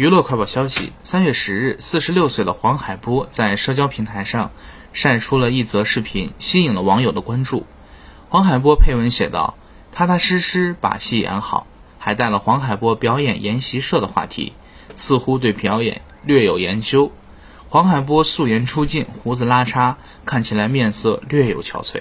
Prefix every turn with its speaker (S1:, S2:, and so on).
S1: 娱乐快报消息三月十日四十六岁的黄海波在社交平台上晒出了一则视频吸引了网友的关注。黄海波配文写道踏踏实实把戏演好还带了黄海波表演研习社的话题似乎对表演略有研究。黄海波素颜出镜胡子拉碴看起来面色略有憔悴。